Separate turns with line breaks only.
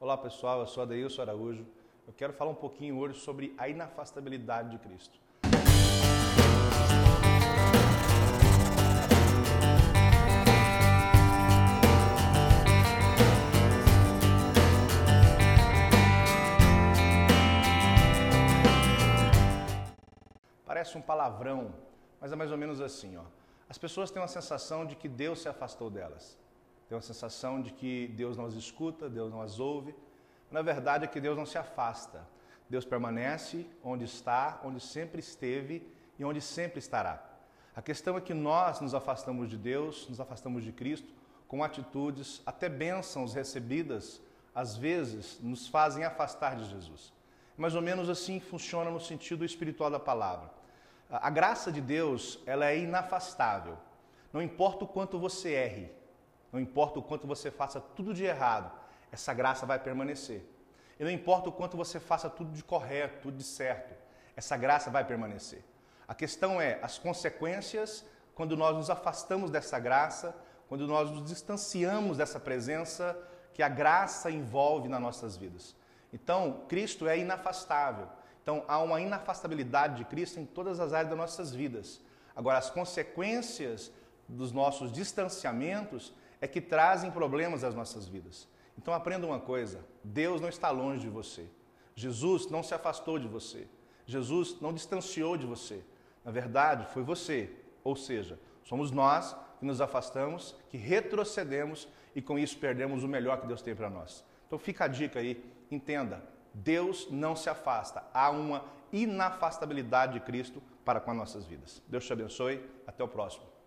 Olá pessoal, eu sou Adeilson Araújo. Eu quero falar um pouquinho hoje sobre a inafastabilidade de Cristo. Parece um palavrão, mas é mais ou menos assim, ó. As pessoas têm uma sensação de que Deus se afastou delas. Tem uma sensação de que Deus não as escuta, Deus não as ouve. Na verdade é que Deus não se afasta. Deus permanece onde está, onde sempre esteve e onde sempre estará. A questão é que nós nos afastamos de Deus, nos afastamos de Cristo com atitudes, até bênçãos recebidas, às vezes nos fazem afastar de Jesus. Mais ou menos assim funciona no sentido espiritual da palavra. A graça de Deus, ela é inafastável. Não importa o quanto você erre, não importa o quanto você faça tudo de errado, essa graça vai permanecer. E não importa o quanto você faça tudo de correto, tudo de certo, essa graça vai permanecer. A questão é as consequências quando nós nos afastamos dessa graça, quando nós nos distanciamos dessa presença que a graça envolve nas nossas vidas. Então, Cristo é inafastável. Então, há uma inafastabilidade de Cristo em todas as áreas das nossas vidas. Agora, as consequências dos nossos distanciamentos é que trazem problemas às nossas vidas. Então aprenda uma coisa: Deus não está longe de você. Jesus não se afastou de você. Jesus não distanciou de você. Na verdade, foi você. Ou seja, somos nós que nos afastamos, que retrocedemos e com isso perdemos o melhor que Deus tem para nós. Então fica a dica aí, entenda: Deus não se afasta. Há uma inafastabilidade de Cristo para com as nossas vidas. Deus te abençoe. Até o próximo.